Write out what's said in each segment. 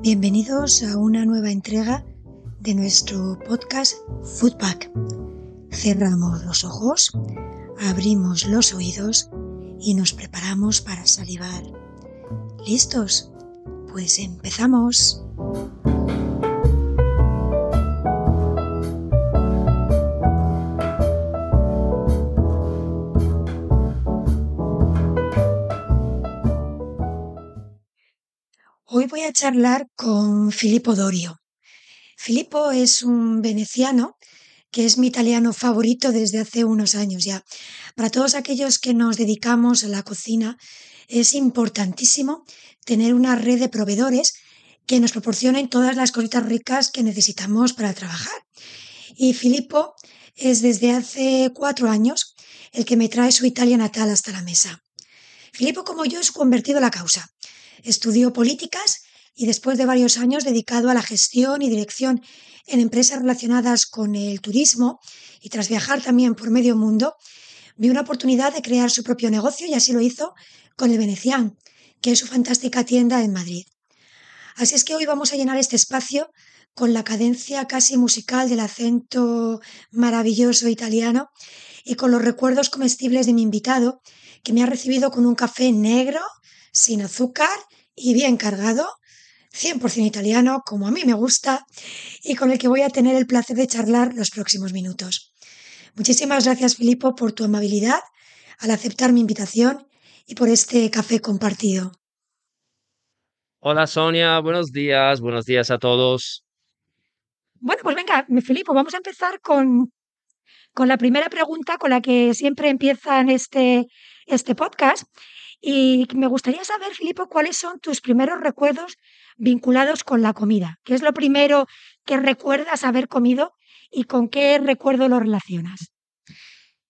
Bienvenidos a una nueva entrega de nuestro podcast Foodpack. Cerramos los ojos, abrimos los oídos y nos preparamos para salivar. ¿Listos? Pues empezamos. Hoy voy a charlar con Filippo Dorio. Filippo es un veneciano que es mi italiano favorito desde hace unos años ya. Para todos aquellos que nos dedicamos a la cocina, es importantísimo tener una red de proveedores que nos proporcionen todas las cositas ricas que necesitamos para trabajar. Y Filippo es desde hace cuatro años el que me trae su Italia natal hasta la mesa. Filippo, como yo, es convertido a la causa. Estudió políticas y después de varios años dedicado a la gestión y dirección en empresas relacionadas con el turismo y tras viajar también por medio mundo, vio una oportunidad de crear su propio negocio y así lo hizo con el Venecian, que es su fantástica tienda en Madrid. Así es que hoy vamos a llenar este espacio con la cadencia casi musical del acento maravilloso italiano y con los recuerdos comestibles de mi invitado, que me ha recibido con un café negro, sin azúcar y bien cargado, 100% italiano, como a mí me gusta, y con el que voy a tener el placer de charlar los próximos minutos. Muchísimas gracias, Filippo, por tu amabilidad al aceptar mi invitación y por este café compartido. Hola Sonia, buenos días, buenos días a todos. Bueno, pues venga, Filippo, vamos a empezar con, con la primera pregunta con la que siempre empiezan este, este podcast. Y me gustaría saber, Filippo, cuáles son tus primeros recuerdos vinculados con la comida. ¿Qué es lo primero que recuerdas haber comido y con qué recuerdo lo relacionas?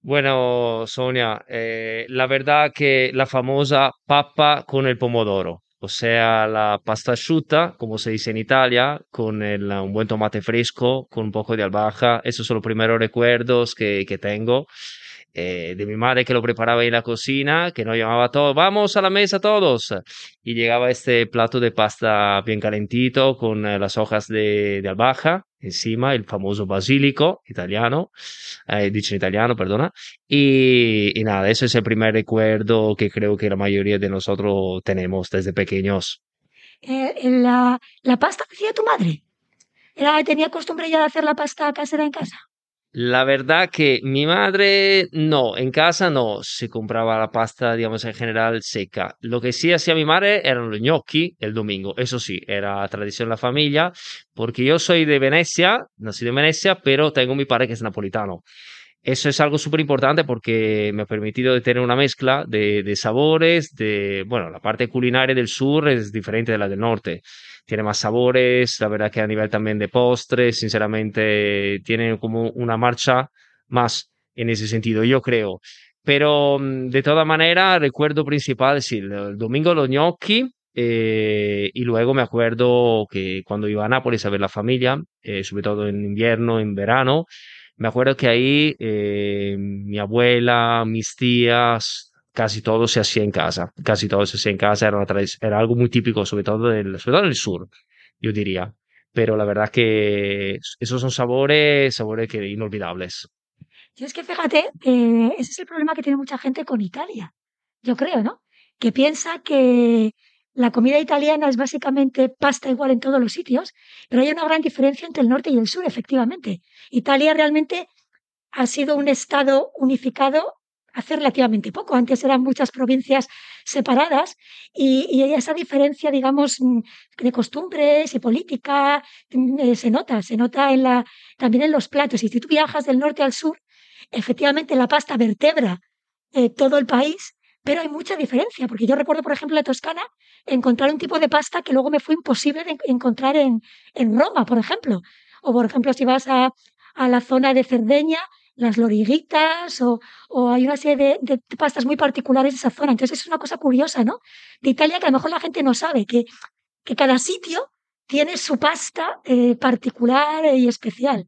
Bueno, Sonia, eh, la verdad que la famosa papa con el pomodoro, o sea, la pasta asciutta, como se dice en Italia, con un buen tomate fresco, con un poco de albahaca, esos son los primeros recuerdos que, que tengo. Eh, de mi madre que lo preparaba en la cocina, que nos llamaba todos, vamos a la mesa todos. Y llegaba este plato de pasta bien calentito con eh, las hojas de, de, albahaca encima, el famoso basílico italiano, eh, dicho en italiano, perdona. Y, y, nada, ese es el primer recuerdo que creo que la mayoría de nosotros tenemos desde pequeños. la, ¿La pasta que hacía tu madre? ¿Era, ¿Tenía costumbre ya de hacer la pasta casera en casa? La verdad que mi madre no, en casa no se compraba la pasta, digamos, en general seca. Lo que sí hacía mi madre eran los gnocchi el domingo. Eso sí, era tradición de la familia, porque yo soy de Venecia, nacido en Venecia, pero tengo mi padre que es napolitano. Eso es algo súper importante porque me ha permitido tener una mezcla de, de sabores, de, bueno, la parte culinaria del sur es diferente de la del norte tiene más sabores, la verdad que a nivel también de postres, sinceramente, tiene como una marcha más en ese sentido, yo creo. Pero mm, de toda manera, recuerdo principal, sí, el domingo los gnocchi, eh, y luego me acuerdo que cuando iba a Nápoles a ver la familia, eh, sobre todo en invierno, en verano, me acuerdo que ahí eh, mi abuela, mis tías, casi todo se hacía en casa, casi todo se hacía en casa, era, algo muy típico, sobre todo, del, sobre todo en el sur, yo diría. Pero la verdad que esos son sabores, sabores que inolvidables. Y es que fíjate, eh, ese es el problema que tiene mucha gente con Italia, yo creo, ¿no? Que piensa que la comida italiana es básicamente pasta igual en todos los sitios, pero hay una gran diferencia entre el norte y el sur, efectivamente. Italia realmente ha sido un estado unificado hace relativamente poco. Antes eran muchas provincias separadas y, y esa diferencia, digamos, mm, de costumbres y política mm, eh, se nota, se nota en la, también en los platos. Y si tú viajas del norte al sur, efectivamente la pasta vertebra eh, todo el país, pero hay mucha diferencia, porque yo recuerdo, por ejemplo, en la Toscana, encontrar un tipo de pasta que luego me fue imposible de encontrar en, en Roma, por ejemplo. O, por ejemplo, si vas a, a la zona de Cerdeña, las loriguitas o, o hay una serie de, pastas muy particulares de esa zona. Entonces es una cosa curiosa, ¿no? De Italia que a lo mejor la gente no sabe, que, que cada sitio tiene su pasta eh, particular y especial.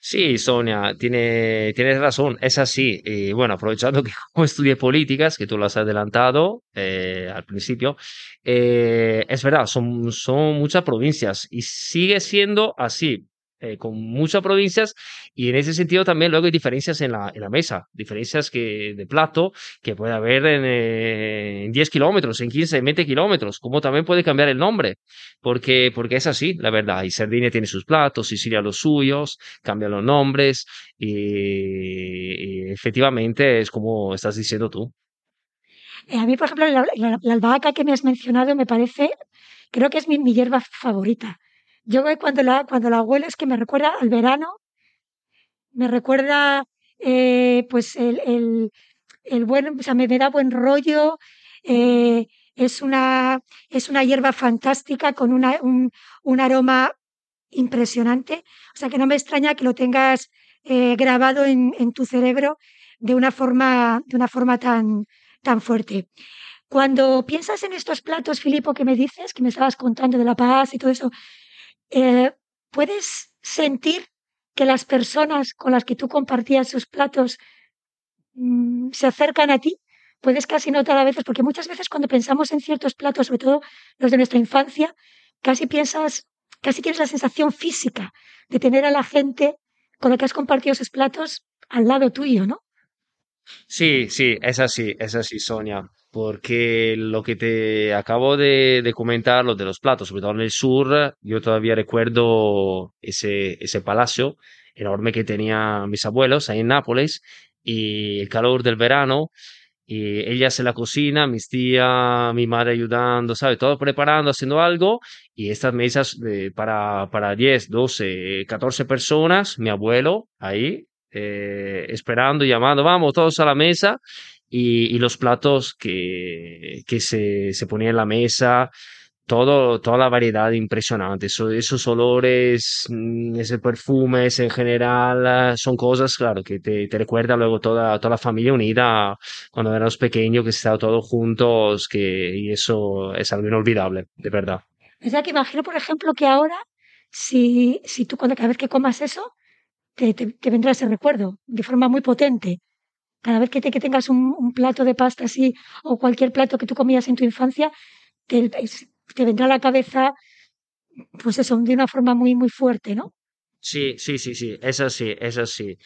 Sí, Sonia, tiene, tienes razón, es así. Y bueno, aprovechando que como estudié políticas, que tú lo has adelantado eh, al principio, eh, es verdad, son, son muchas provincias y sigue siendo así. Eh, con muchas provincias y en ese sentido también luego hay diferencias en la, en la mesa, diferencias que, de plato que puede haber en, eh, en 10 kilómetros, en 15, en 20 kilómetros, como también puede cambiar el nombre, porque, porque es así, la verdad, y Sardinia tiene sus platos, Sicilia los suyos, cambian los nombres y, y efectivamente es como estás diciendo tú. Eh, a mí, por ejemplo, la, la, la, albahaca que me has mencionado me parece, creo que es mi, mi hierba favorita. Yo cuando la, cuando la huelo es que me recuerda al verano, me recuerda eh, pues el, el, el, buen, o sea, me, da buen rollo, eh, es, una, es una hierba fantástica con una, un, un, aroma impresionante, o sea que no me extraña que lo tengas eh, grabado en, en, tu cerebro de una forma, de una forma tan, tan fuerte. Cuando piensas en estos platos, Filipo, que me dices, que me estabas contando de la paz y todo eso, eh, puedes sentir que las personas con las que tú compartías sus platos mmm, se acercan a ti. Puedes casi notar a veces, porque muchas veces cuando pensamos en ciertos platos, sobre todo los de nuestra infancia, casi piensas, casi tienes la sensación física de tener a la gente con la que has compartido esos platos al lado tuyo, ¿no? Sí, sí, es así, es así, Sonia porque lo que te acabo de, comentar, lo de los platos, sobre todo en el sur, yo todavía recuerdo ese, ese palacio enorme que tenían mis abuelos ahí en Nápoles y el calor del verano y ellas en la cocina, mis tías, mi madre ayudando, ¿sabes? Todo preparando, haciendo algo y estas mesas para, para 10, 12, 14 personas, mi abuelo ahí eh, esperando, llamando, vamos todos a la mesa y, los platos que, que se, se ponían en la mesa, todo, toda la variedad impresionante, Eso, esos olores, mm, ese perfumes en general, son cosas, claro, que te, te recuerda luego toda, toda la familia unida cuando éramos pequeños, que estaba todos juntos, que, y eso es algo inolvidable, de verdad. O sea, que imagino, por ejemplo, que ahora, si, si tú cuando cada vez que comas eso, te, te, te vendrá ese recuerdo de forma muy potente cada vez que, te, que tengas un, un, plato de pasta así o cualquier plato que tú comías en tu infancia, te, te, vendrá a la cabeza, pues eso, de una forma muy, muy fuerte, ¿no? Sí, sí, sí, sí, es así, es así.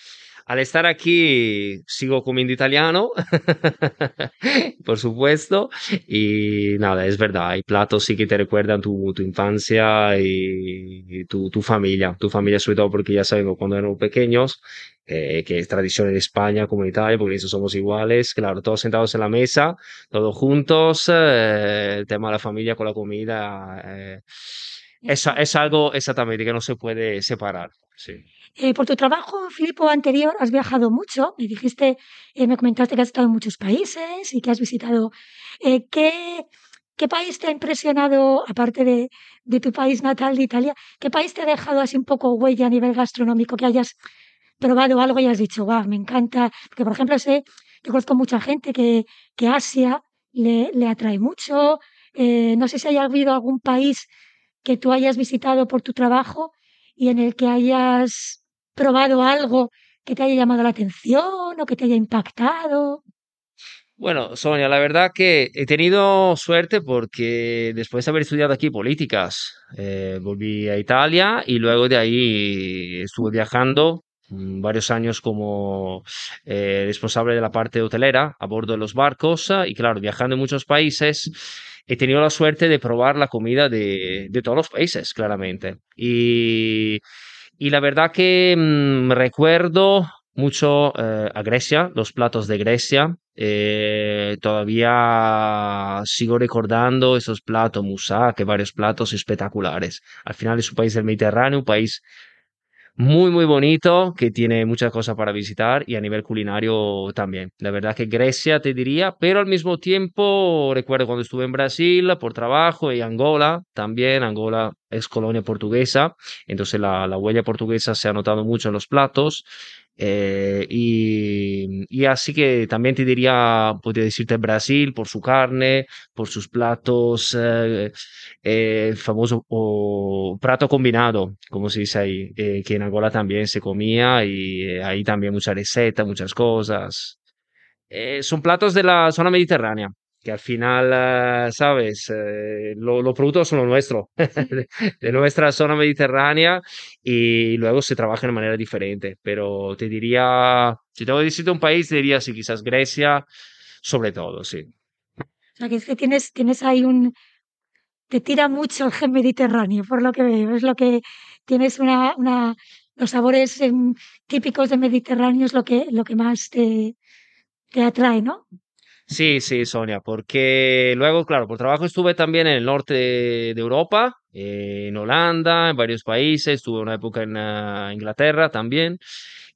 Al estar aquí sigo comiendo italiano, por supuesto, y nada, es verdad, hay platos sí que te recuerdan tu, tu infancia y, y tu, tu, familia, tu familia sobre todo porque ya sabemos cuando éramos pequeños, eh, que es tradición en España como en Italia, porque eso somos iguales, claro, todos sentados en la mesa, todos juntos, eh, el tema de la familia con la comida, eh, es, es algo exactamente que no se puede separar, sí. Eh, por tu trabajo, Filipo, anterior, has viajado mucho. Me dijiste, eh, me comentaste que has estado en muchos países y que has visitado. Eh, ¿qué, ¿Qué país te ha impresionado, aparte de, de, tu país natal, de Italia? ¿Qué país te ha dejado así un poco huella a nivel gastronómico? Que hayas probado algo y has dicho, wow, me encanta. Porque, por ejemplo, sé, yo conozco mucha gente que, que Asia le, le atrae mucho. no sé si hay habido algún país que tú hayas visitado por tu trabajo y en el que hayas probado algo que te haya llamado la atención o que te haya impactado? Bueno, Sonia, la verdad que he tenido suerte porque después de haber estudiado aquí políticas, eh, volví a Italia y luego de ahí estuve viajando varios años como eh, responsable de la parte hotelera a bordo de los barcos y claro, viajando en muchos países he tenido la suerte de probar la comida de, de todos los países, claramente. Y y la verdad que mmm, recuerdo mucho eh, a Grecia, los platos de Grecia. Eh, todavía sigo recordando esos platos, que varios platos espectaculares. Al final es un país del Mediterráneo, un país muy, muy bonito, que tiene muchas cosas para visitar y a nivel culinario también. La verdad que Grecia te diría, pero al mismo tiempo recuerdo cuando estuve en Brasil por trabajo y Angola también. Angola es colonia portuguesa, entonces la, la huella portuguesa se ha notado mucho en los platos. Eh, y, así que también te diría, podría decirte Brasil por su carne, por sus platos, eh, eh, famoso o prato combinado, como se dice ahí, eh, que en Angola también se comía y eh, ahí también muchas recetas, muchas cosas. Son platos de la zona mediterránea, que al final, eh, ¿sabes? Eh, lo- los productos son los nuestros, de, de nuestra zona mediterránea y luego se trabaja de manera diferente. Pero te diría, si tengo que decirte un país, te diría sí, quizás Grecia, sobre todo, sí. O sea, que es que tienes, tienes ahí un... Te tira mucho el gen mediterráneo, por lo que veo. Es lo que tienes una... una los sabores típicos de Mediterráneo es lo que, lo que más te, te atrae, ¿no? Sí, sí, Sonia, porque luego, claro, por trabajo estuve también en el norte de, Europa, eh, en Holanda, en varios países, estuve una época en ah, Inglaterra también,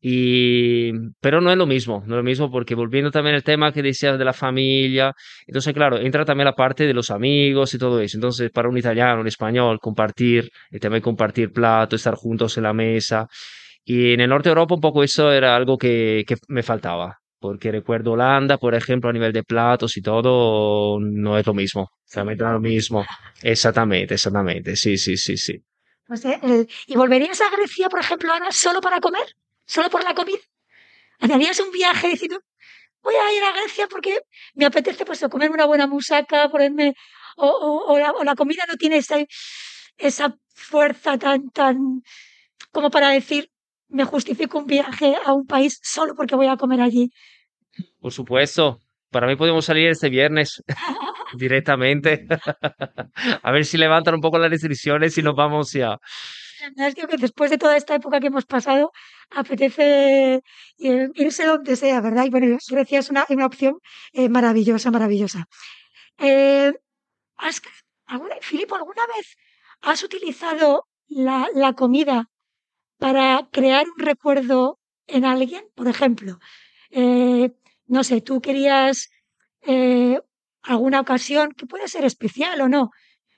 y, pero no es lo mismo, no es lo mismo porque volviendo también al tema que decías de la familia, entonces, claro, entra también la parte de los amigos y todo eso, entonces, para un italiano, un español, compartir, el tema de compartir plato, estar juntos en la mesa, y en el norte de Europa un poco eso era algo que, que me faltaba porque recuerdo Holanda, por ejemplo, a nivel de platos y todo, no es lo mismo. Realmente no lo mismo. Exactamente, exactamente. Sí, sí, sí, sí. Eh, ¿Y volverías a Grecia, por ejemplo, ahora solo para comer? ¿Solo por la comida? ¿Harías un viaje diciendo, voy a ir a Grecia porque me apetece pues o comerme una buena musaca, ponerme... O, la, comida no tiene esa fuerza tan, tan como para decir, me justifico un viaje a un país solo porque voy a comer allí. Por supuesto. Para mí podemos salir este viernes directamente. A ver si levantan un poco las restricciones y nos vamos ya. La verdad es que después de toda esta época que hemos pasado, apetece irse donde sea, ¿verdad? Y bueno, Grecia es una, una opción eh, maravillosa, maravillosa. Eh, ¿has, alguna, Filipo, ¿alguna vez has utilizado la, la comida para crear un recuerdo en alguien? Por ejemplo, eh, no sé, tú querías eh, alguna ocasión, que puede ser especial o no,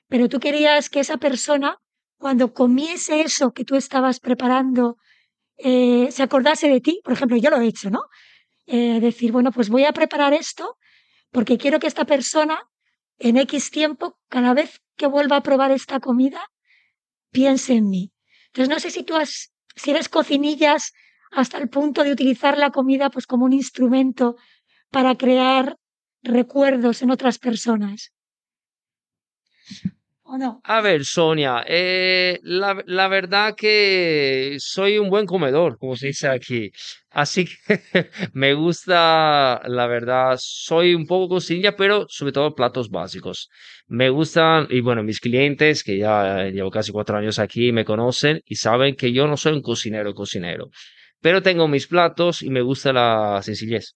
pero tú querías que esa persona, cuando comiese eso que tú estabas preparando, eh, se acordase de ti. Por ejemplo, yo lo he hecho, ¿no? Decir, bueno, pues voy a preparar esto porque quiero que esta persona, en X tiempo, cada vez que vuelva a probar esta comida, piense en mí. Entonces, no sé si tú has, si eres cocinillas hasta el punto de utilizar la comida pues como un instrumento para crear recuerdos en otras personas. A ver, Sonia, eh, la, la verdad que soy un buen comedor, como se dice aquí. Así que me gusta, la verdad, soy un poco cocinilla, pero sobre todo platos básicos. Me gustan, y bueno, mis clientes, que ya llevo casi cuatro años aquí, me conocen y saben que yo no soy un cocinero, cocinero, pero tengo mis platos y me gusta la sencillez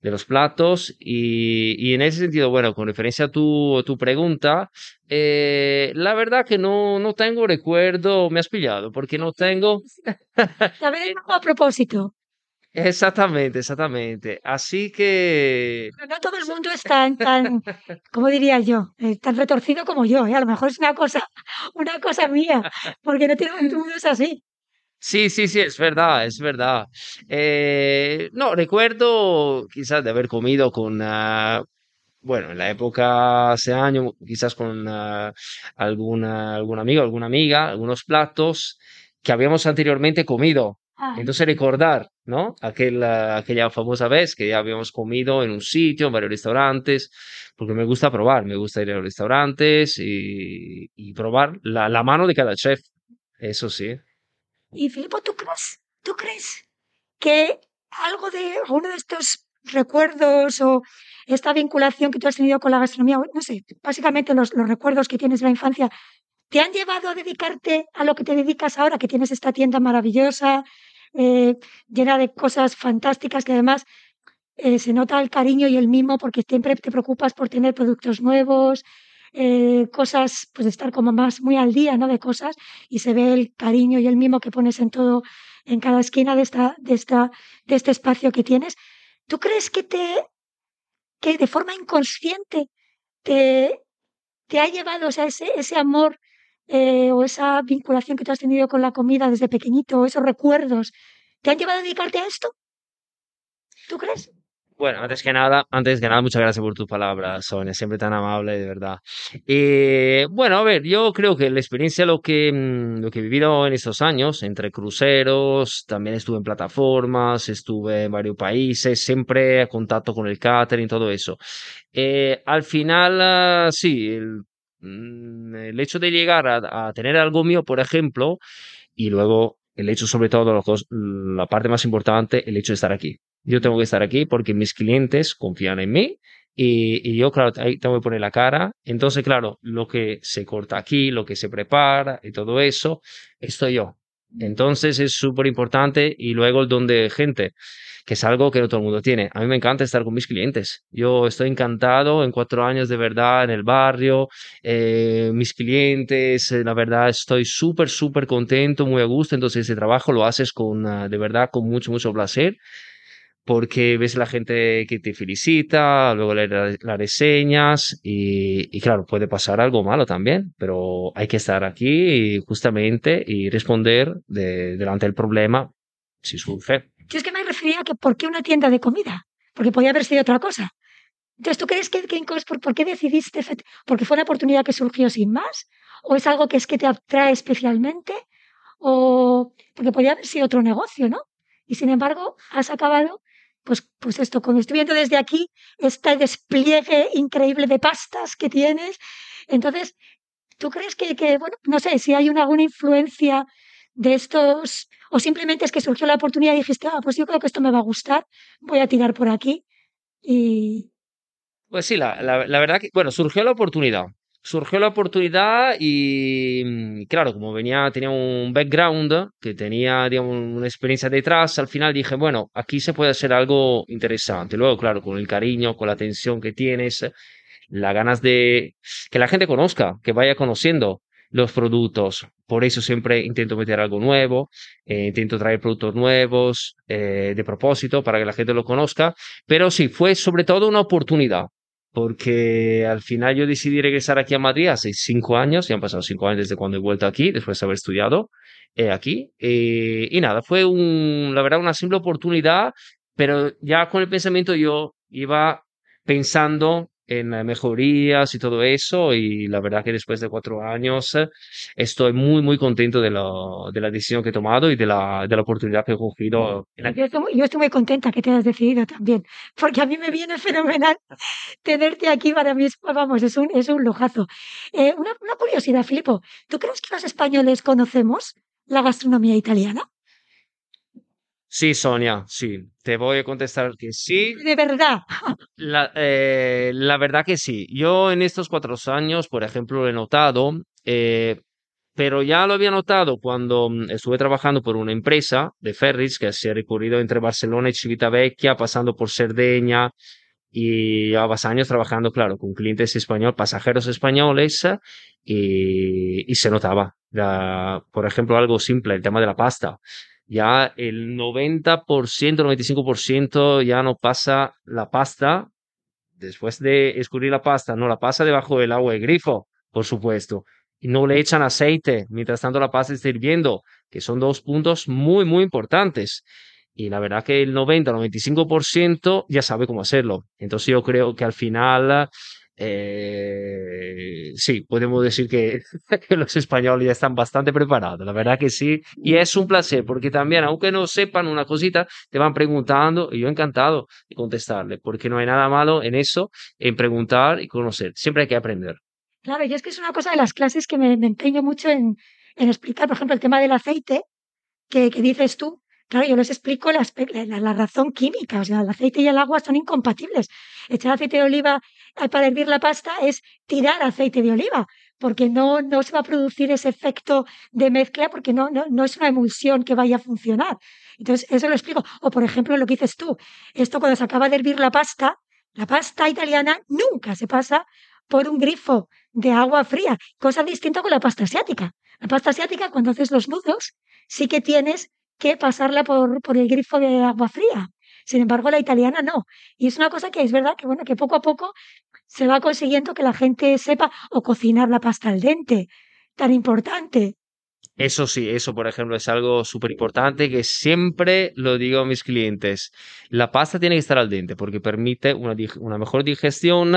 de los platos y, y en ese sentido, bueno, con referencia a tu, tu pregunta, eh, la verdad que no, no tengo recuerdo, me has pillado, porque no tengo... También a propósito. Exactamente, exactamente. Así que... No, no todo el mundo es tan, tan, ¿cómo diría yo? Eh, tan retorcido como yo, ¿eh? A lo mejor es una cosa, una cosa mía, porque no todo el mundo es así. Sí, sí, sí, es verdad, es verdad. Eh, no, recuerdo quizás de haber comido con, ah, bueno, en la época hace años, quizás con alguna, algún amigo, alguna amiga, algunos platos que habíamos anteriormente comido. Ah, Entonces recordar, ¿no? Aquel, aquella famosa vez que ya habíamos comido en un sitio, en varios restaurantes, porque me gusta probar, me gusta ir a los restaurantes y, y probar la, la mano de cada chef, eso sí. Y Filipo, ¿tú crees, tú crees que algo de alguno de estos recuerdos o esta vinculación que tú has tenido con la gastronomía, no sé, básicamente los, los recuerdos que tienes de la infancia, te han llevado a dedicarte a lo que te dedicas ahora, que tienes esta tienda maravillosa, eh, llena de cosas fantásticas, que además eh, se nota el cariño y el mimo porque siempre te preocupas por tener productos nuevos, eh, cosas, pues estar como más muy al día, ¿no? De cosas y se ve el cariño y el mimo que pones en todo, en cada esquina de esta, de esta, de este espacio que tienes. ¿Tú crees que te, que de forma inconsciente te, te ha llevado, o ese, ese amor eh, o esa vinculación que tú has tenido con la comida desde pequeñito, esos recuerdos te han llevado a dedicarte a esto? ¿Tú crees? Bueno, antes que nada, antes que nada, muchas gracias por tus palabras, Sonia, siempre tan amable, de verdad. Eh, bueno, a ver, yo creo que la experiencia, lo que, mm, lo que he vivido en estos años, entre cruceros, también estuve en plataformas, estuve en varios países, siempre a contacto con el catering, todo eso. Eh, al final, ah, sí, el, mm, el hecho de llegar a, a tener algo mío, por ejemplo, y luego el hecho, sobre todo, la parte más importante, el hecho de estar aquí. Yo tengo que estar aquí porque mis clientes confían en mí y, yo, claro, ahí tengo que poner la cara. Entonces, claro, lo que se corta aquí, lo que se prepara y todo eso, estoy yo. Entonces es súper importante y luego el don de gente, que es algo que no todo el mundo tiene. A mí me encanta estar con mis clientes. Yo estoy encantado en cuatro años de verdad en el barrio, eh, mis clientes, eh, la verdad estoy súper, súper contento, muy a gusto. Entonces ese trabajo lo haces con, ah, de verdad, con mucho, mucho placer porque ves la gente que te felicita, luego le las reseñas y, claro, puede pasar algo malo también, pero hay que estar aquí justamente y responder de, delante del problema si surge. Yo es que me refería a que ¿por qué una tienda de comida? Porque podía haber sido otra cosa. Entonces, ¿tú crees que, que por, por, qué decidiste? ¿Porque fue una oportunidad que surgió sin más? ¿O es algo que es que te atrae especialmente? ¿O porque podía haber sido otro negocio, ¿no? Y sin embargo, has acabado pues, pues esto, viendo desde aquí este despliegue increíble de pastas que tienes, entonces, ¿tú crees que, que bueno, no sé, si hay una, alguna influencia de estos, o simplemente es que surgió la oportunidad y dijiste, ah, pues yo creo que esto me va a gustar, voy a tirar por aquí y... Pues sí, la, la verdad que, bueno, surgió la oportunidad surgió la oportunidad y claro, como venía, tenía un background que tenía, digamos, una experiencia detrás, al final dije, bueno, aquí se puede hacer algo interesante. Luego, claro, con el cariño, con la atención que tienes, las ganas de que la gente conozca, que vaya conociendo los productos. Por eso siempre intento meter algo nuevo, eh, intento traer productos nuevos eh, de propósito para que la gente lo conozca. Pero sí, fue sobre todo una oportunidad porque al final yo decidí regresar aquí a Madrid hace cinco años, ya han pasado cinco años desde cuando he vuelto aquí, después de haber estudiado eh, aquí. Eh, y nada, fue un, la verdad una simple oportunidad, pero ya con el pensamiento yo iba pensando en mejorías y todo eso, y la verdad que después de cuatro años estoy muy, muy contento de, lo, de la decisión que he tomado y de la, de la oportunidad que he cogido. Yo, estoy, yo, estoy, muy contenta que te hayas decidido también, porque a mí me viene fenomenal tenerte aquí, para mí, vamos, es un, es un lujazo. Eh, una, una curiosidad, Filipo, ¿tú crees que los españoles conocemos la gastronomía italiana? Sí, Sonia, sí. Te voy a contestar que sí. De verdad. La, eh, la verdad que sí. Yo en estos cuatro años, por ejemplo, lo he notado, eh, pero ya lo había notado cuando estuve trabajando por una empresa de ferries que se ha recorrido entre Barcelona y Civitavecchia, pasando por Cerdeña, y llevabas años trabajando, claro, con clientes españoles, pasajeros españoles, y, y se notaba. Por ejemplo, algo simple, el tema de la pasta ya el 90%, 95% ya no pasa la pasta. Después de escurrir la pasta, no la pasa debajo del agua de grifo, por supuesto. Y no le echan aceite mientras tanto la pasta está hirviendo, que son dos puntos muy, muy importantes. Y la verdad que el 90, 95% ya sabe cómo hacerlo. Entonces yo creo que al final eh, sí, podemos decir que, los españoles ya están bastante preparados, la verdad que sí, y es un placer porque también, aunque no sepan una cosita, te van preguntando y yo encantado de contestarle, porque no hay nada malo en eso, en preguntar y conocer, siempre hay que aprender. Claro, y es que es una cosa de las clases que me, empeño mucho en, en, explicar, por ejemplo, el tema del aceite, que, que dices tú, Claro, yo les explico la, la, razón química, o sea, el aceite y el agua son incompatibles. Echar aceite de oliva para hervir la pasta es tirar aceite de oliva, porque no, no se va a producir ese efecto de mezcla, porque no, no, no es una emulsión que vaya a funcionar. Entonces, eso lo explico. O, por ejemplo, lo que dices tú, esto cuando se acaba de hervir la pasta, la pasta italiana nunca se pasa por un grifo de agua fría, cosa distinta con la pasta asiática. La pasta asiática, cuando haces los nudos, sí que tienes que pasarla por, por el grifo de agua fría. Sin embargo, la italiana no. Y es una cosa que es verdad que, bueno, que poco a poco se va consiguiendo que la gente sepa o cocinar la pasta al dente, tan importante. Eso sí, eso por ejemplo es algo súper importante que siempre lo digo a mis clientes. La pasta tiene que estar al dente porque permite una, mejor digestión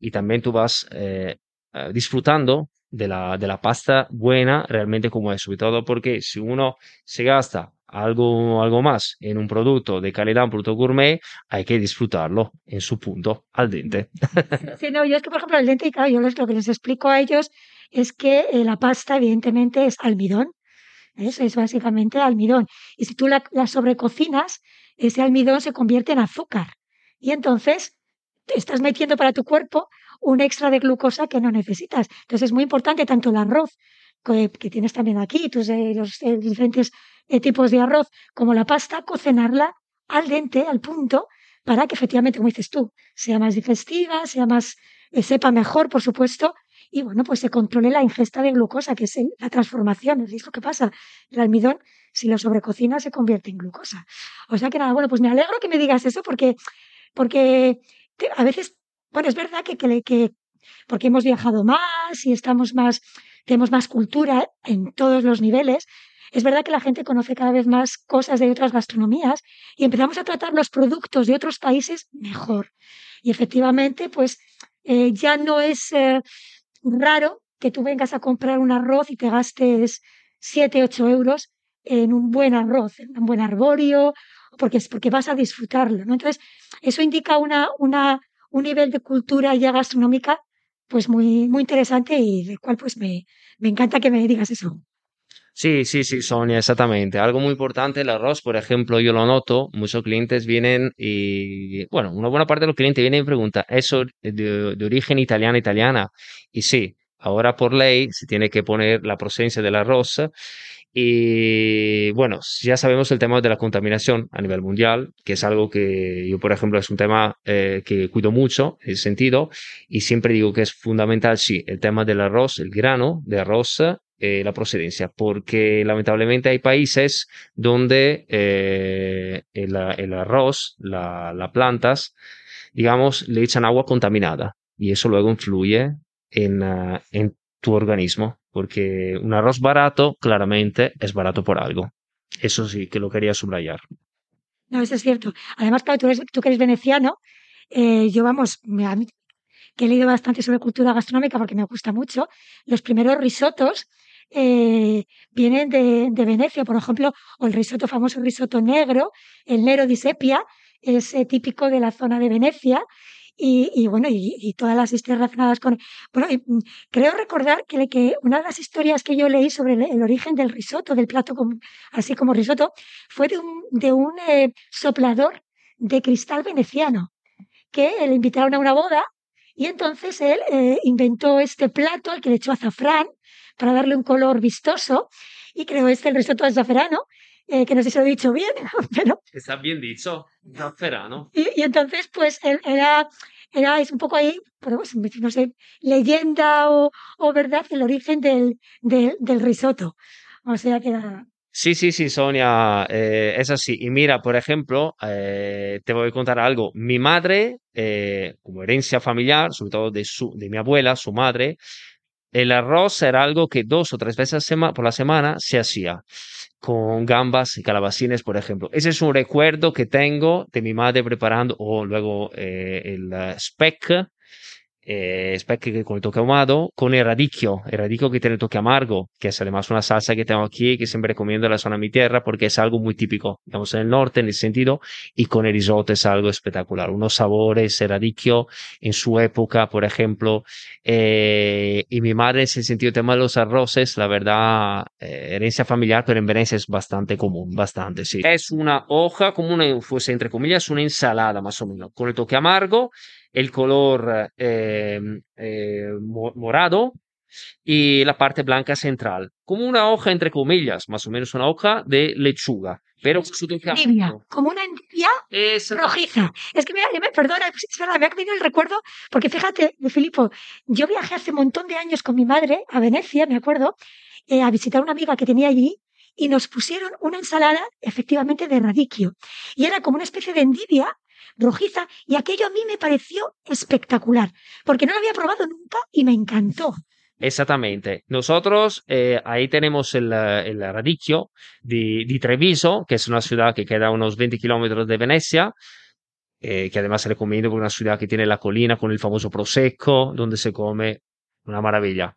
y también tú vas eh, eh, disfrutando de la, de la pasta buena realmente como es, sobre todo porque si uno se gasta algo, algo más en un producto de calidad, un producto gourmet, hay que disfrutarlo en su punto, al dente. Sí, no, yo es que, por ejemplo, el dente, claro, yo les, lo que les explico a ellos es que eh, la pasta, evidentemente, es almidón. Eso es básicamente almidón. Y si tú la, la sobrecocinas, ese almidón se convierte en azúcar. Y entonces te estás metiendo para tu cuerpo un extra de glucosa que no necesitas. Entonces es muy importante tanto el arroz que, tienes también aquí, tus, eh, los eh, diferentes eh, tipos de arroz, como la pasta, cocinarla al dente, al punto, para que efectivamente, como dices tú, sea más digestiva, sea más, sepa mejor, por supuesto, y bueno, pues se controle la ingesta de glucosa, que es la transformación, es lo que pasa. El almidón, si lo sobrecocina, se convierte en glucosa. O sea que nada, bueno, pues me alegro que me digas eso porque, porque a veces, bueno, es verdad que, que, que porque hemos viajado más y estamos más, tenemos más cultura en todos los niveles, es verdad que la gente conoce cada vez más cosas de otras gastronomías y empezamos a tratar los productos de otros países mejor. Y efectivamente, pues eh, ya no es eh, raro que tú vengas a comprar un arroz y te gastes 7, 8 euros en un buen arroz, en un buen arborio, porque, es porque vas a disfrutarlo. ¿no? Entonces, eso indica una, un nivel de cultura ya gastronómica pues muy, muy interesante y del cual pues me, me encanta que me digas eso. Sí, sí, sí, Sonia, exactamente. Algo muy importante, el arroz, por ejemplo, yo lo noto, muchos clientes vienen y, bueno, una buena parte de los clientes vienen y preguntan, ¿eso de, de origen italiana, italiana? Y sí, ahora por ley se tiene que poner la procedencia del arroz y bueno, ya sabemos el tema de la contaminación a nivel mundial, que es algo que yo, por ejemplo, es un tema eh, que cuido mucho, en ese sentido, y siempre digo que es fundamental, sí, el tema del arroz, el grano de arroz, eh, la procedencia, porque lamentablemente hay países donde eh, el, arroz, las la plantas, digamos, le echan agua contaminada y eso luego influye en, uh, en tu organismo porque un arroz barato claramente es barato por algo. Eso sí que lo quería subrayar. No, eso es cierto. Además, claro, tú, eres, tú eres veneciano, eh, yo vamos, me, que he leído bastante sobre cultura gastronómica porque me gusta mucho, los primeros risotos eh, vienen de, de, Venecia, por ejemplo, o el risotto famoso risotto negro, el Nero di Sepia, es eh, típico de la zona de Venecia y, bueno, y, todas las historias relacionadas con... Bueno, mm, creo recordar que, que, una de las historias que yo leí sobre el, origen del risotto, del plato así como risotto, fue de un, de un eh, soplador de cristal veneciano, que le invitaron a una boda y entonces él eh, inventó este plato al que le echó azafrán para darle un color vistoso y creó este el risotto azafrano eh, que no sé si lo he dicho bien, pero... Está bien dicho, Zafferano. Y, y entonces, pues, él era, era, es un poco ahí, pues, no sé, leyenda o, o verdad, el origen del, del, del, risotto. O sea que era... Sí, sí, sí, Sonia, eh, es así. Y mira, por ejemplo, eh, te voy a contar algo. Mi madre, eh, como herencia familiar, sobre todo de, su, de mi abuela, su madre, el arroz era algo que dos o tres veces por la semana se hacía con gambas y calabacines, por ejemplo. Ese es un recuerdo que tengo de mi madre preparando, o luego eh, el uh, speck, eh, speck con el toque ahumado, con el radicchio, el radicchio que tiene el toque amargo, que es además una salsa que tengo aquí, que siempre recomiendo en la zona de mi tierra, porque es algo muy típico, digamos, en el norte, en el sentido, y con el risotto es algo espectacular. Unos sabores, el radicchio en su época, por ejemplo, eh, y mi madre, en ese sentido, el tema de los arroces, la verdad, eh, herencia familiar, pero en Venecia es bastante común, bastante, sí. Es una hoja como una, fuese entre comillas, una ensalada, más o menos, con el toque amargo, el color eh, eh, morado y la parte blanca central, como una hoja entre comillas, más o menos una hoja de lechuga. Pero endivia, como una endivia rojiza. Es que, me, me, perdona, es verdad, me ha venido el recuerdo, porque fíjate, Filipo, yo viajé hace un montón de años con mi madre a Venecia, me acuerdo, eh, a visitar a una amiga que tenía allí, y nos pusieron una ensalada, efectivamente, de radicchio. Y era como una especie de endivia, rojiza y aquello a mí me pareció espectacular, porque no lo había probado nunca y me encantó. Exactamente. Nosotros eh, ahí tenemos el, el radicchio di, di, Treviso, que es una ciudad que queda a unos 20 kilómetros de Venecia, eh, que además se recomiendo porque es una ciudad que tiene la colina con el famoso Prosecco, donde se come una maravilla.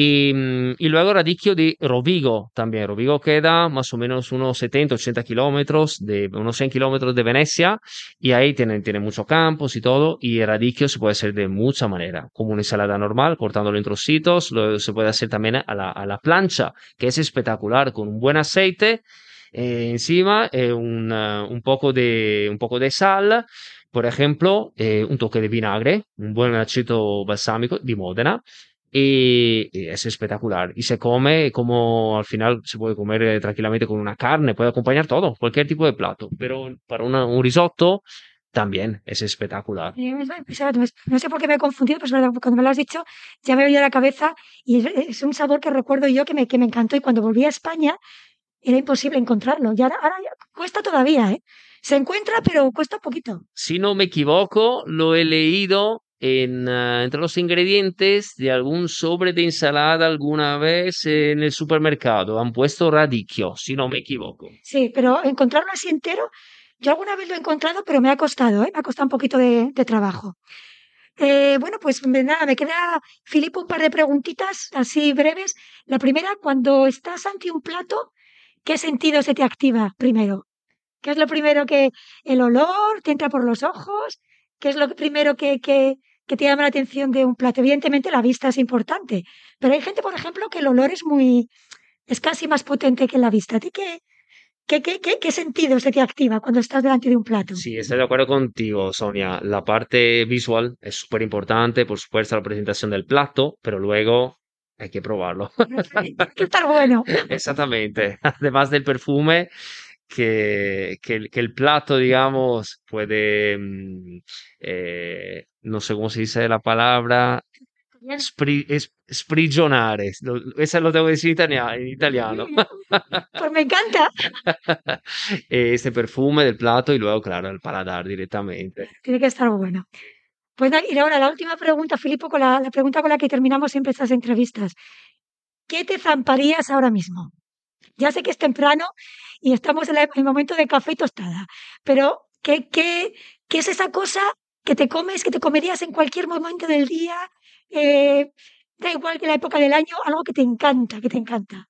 Y, mm, y, luego Radicchio de Rovigo también. Rovigo queda más o menos unos 70, 80 kilómetros, de unos 100 kilómetros de Venecia, y ahí tiene, tiene muchos campos y todo. Y el radicchio se puede hacer de mucha manera, como una ensalada normal, cortándolo en trocitos. Lo, se puede hacer también a la, a la plancha, que es espectacular, con un buen aceite. Eh, encima eh, un, uh, un, poco de, un poco de sal, por ejemplo, eh, un toque de vinagre, un buen aceto balsámico di Modena, y, y, es espectacular. Y se come como al final se puede comer eh, tranquilamente con una carne, puede acompañar todo, cualquier tipo de plato, pero para una, un risotto también es espectacular. No sé por qué me he confundido, pero cuando me lo has dicho ya me venía a la cabeza y es, un sabor que recuerdo yo que me, que me encantó y cuando volví a España era imposible encontrarlo. Y ahora, ahora cuesta todavía, ¿eh? Se encuentra, pero cuesta un poquito. Si no me equivoco, lo he leído uh, entre los ingredientes de algún sobre de ensalada alguna vez en el supermercado. Han puesto radicchio, si no me equivoco. Sí, pero encontrarlo así entero, yo alguna vez lo he encontrado, pero me ha costado, ¿eh? me ha costado un poquito de, trabajo. Eh, bueno, pues nada, me queda, Filipe, un par de preguntitas así breves. La primera, cuando estás ante un plato, ¿qué sentido se te activa primero? ¿Qué es lo primero que el olor te entra por los ojos? ¿Qué es lo primero que, que te llama la atención de un plato? Evidentemente la vista es importante, pero hay gente, por ejemplo, que el olor es muy, es casi más potente que la vista. ¿A ti qué, qué, qué, qué, qué sentido se te activa cuando estás delante de un plato? Sí, estoy de acuerdo contigo, Sonia. La parte visual es súper importante, por supuesto, la presentación del plato, pero luego hay que probarlo. Hay que estar bueno. Exactamente. Además del perfume, que, que, el, que el plato, digamos, puede, eh, no sé cómo se dice la palabra, spri, es, sprigionare. Esa lo tengo que decir en italiano. Pues me encanta. Este perfume del plato y luego, claro, el paladar directamente. Tiene que estar bueno. Pues y ahora la última pregunta, Filipo, con la, la pregunta con la que terminamos siempre estas entrevistas. ¿Qué te zamparías ahora mismo? Ya sé que es temprano y estamos en el momento de café y tostada, pero ¿qué, qué, qué es esa cosa que te comes, que te comerías en cualquier momento del día? Eh, da igual que la época del año, algo que te encanta, que te encanta.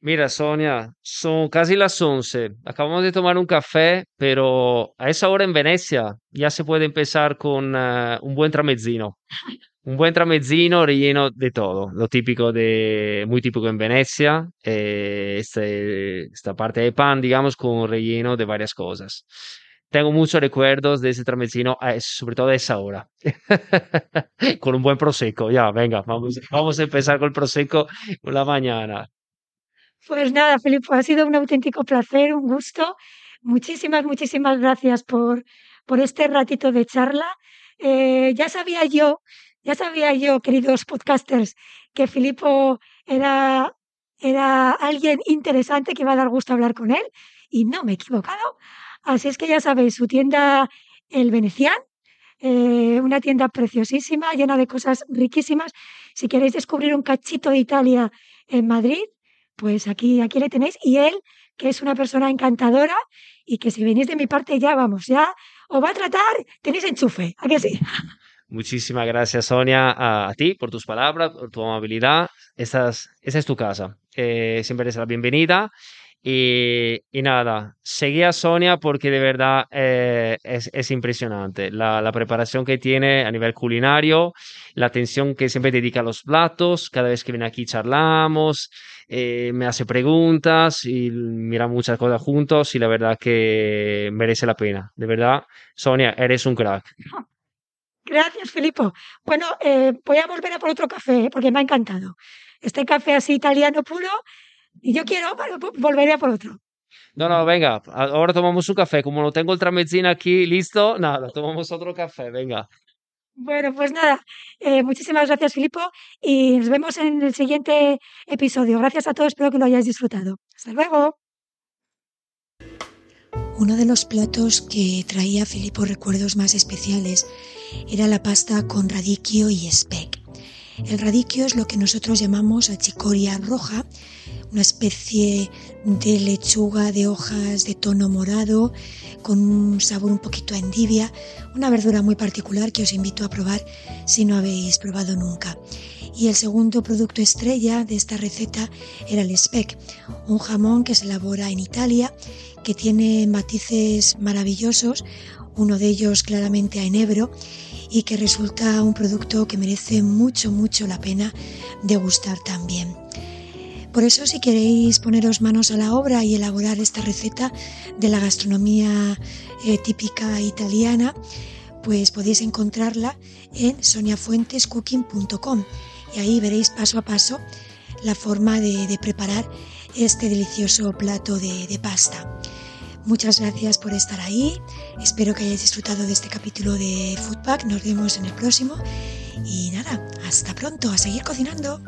Mira, Sonia, son casi las 11. Acabamos de tomar un café, pero a esa hora en Venecia ya se puede empezar con uh, un buen tramezzino. Un buen tramezzino relleno de todo, lo típico de, muy típico en Venecia, eh, este, esta parte de pan, digamos, con relleno de varias cosas. Tengo muchos recuerdos de ese tramezzino, eh, sobre todo a esa hora, con un buen prosecco. Ya, venga, vamos, vamos a empezar con el prosecco por la mañana. Pues nada, Felipe, ha sido un auténtico placer, un gusto. Muchísimas, muchísimas gracias por, por este ratito de charla. Eh, ya sabía yo, ya sabía yo, queridos podcasters, que Filipo era, era alguien interesante que iba a dar gusto hablar con él y no me he equivocado. Así es que ya sabéis, su tienda El Venecian, eh, una tienda preciosísima, llena de cosas riquísimas. Si queréis descubrir un cachito de Italia en Madrid, pues aquí, aquí le tenéis. Y él, que es una persona encantadora y que si venís de mi parte ya, vamos, ya os va a tratar, tenéis enchufe, ¿a que sí? Muchísimas gracias, Sonia, a, a ti por tus palabras, por tu amabilidad. Esa es, esa es tu casa. Eh, siempre eres la bienvenida. Y, y, nada, seguí a Sonia porque de verdad eh, es, es, impresionante la, la, preparación que tiene a nivel culinario, la atención que siempre dedica a los platos, cada vez que viene aquí charlamos, eh, me hace preguntas y mira muchas cosas juntos y la verdad que merece la pena. De verdad, Sonia, eres un crack. Gracias, Filipo. Bueno, eh, voy a volver a por otro café porque me ha encantado. Este café así italiano puro y yo quiero, volveré a por otro. No, no, venga, ahora tomamos un café. Como no tengo el tramezzina aquí listo, nada, tomamos otro café, venga. Bueno, pues nada, eh, muchísimas gracias, Filipo, y nos vemos en el siguiente episodio. Gracias a todos, espero que lo hayáis disfrutado. Hasta luego. Uno de los platos que traía Filipo recuerdos más especiales era la pasta con radicchio y speck. El radicchio es lo que nosotros llamamos achicoria roja, una especie de lechuga de hojas de tono morado con un sabor un poquito a endivia, una verdura muy particular que os invito a probar si no habéis probado nunca. Y el segundo producto estrella de esta receta era el speck, un jamón que se elabora en Italia, que tiene matices maravillosos, uno de ellos claramente a enebro, y que resulta un producto que merece mucho, mucho la pena degustar también. Por eso si queréis poneros manos a la obra y elaborar esta receta de la gastronomía eh, típica italiana, pues podéis encontrarla en soniafuentescooking.com y ahí veréis paso a paso la forma de, preparar este delicioso plato de, de pasta. Muchas gracias por estar ahí. Espero que hayáis disfrutado de este capítulo de Foodpack. Nos vemos en el próximo. Y nada, hasta pronto, a seguir cocinando.